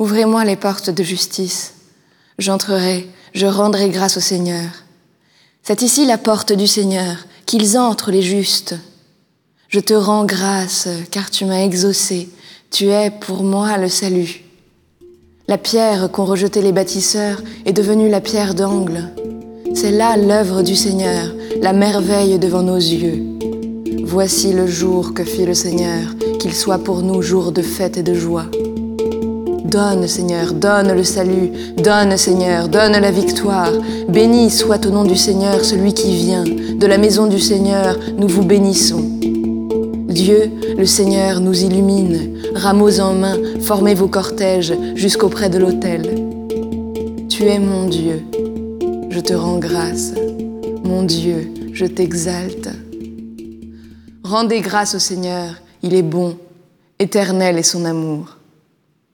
Ouvrez-moi les portes de justice. J'entrerai, je rendrai grâce au Seigneur. C'est ici la porte du Seigneur, qu'ils entrent les justes. Je te rends grâce, car tu m'as exaucé, tu es pour moi le salut. La pierre qu'ont rejetée les bâtisseurs est devenue la pierre d'angle. C'est là l'œuvre du Seigneur, la merveille devant nos yeux. Voici le jour que fit le Seigneur, qu'il soit pour nous jour de fête et de joie. Donne, Seigneur, donne le salut, donne, Seigneur, donne la victoire. Béni soit au nom du Seigneur celui qui vient. De la maison du Seigneur, nous vous bénissons. Dieu, le Seigneur, nous illumine. Rameaux en main, formez vos cortèges jusqu'auprès de l'autel. Tu es mon Dieu, je te rends grâce. Mon Dieu, je t'exalte. Rendez grâce au Seigneur, il est bon, éternel est son amour.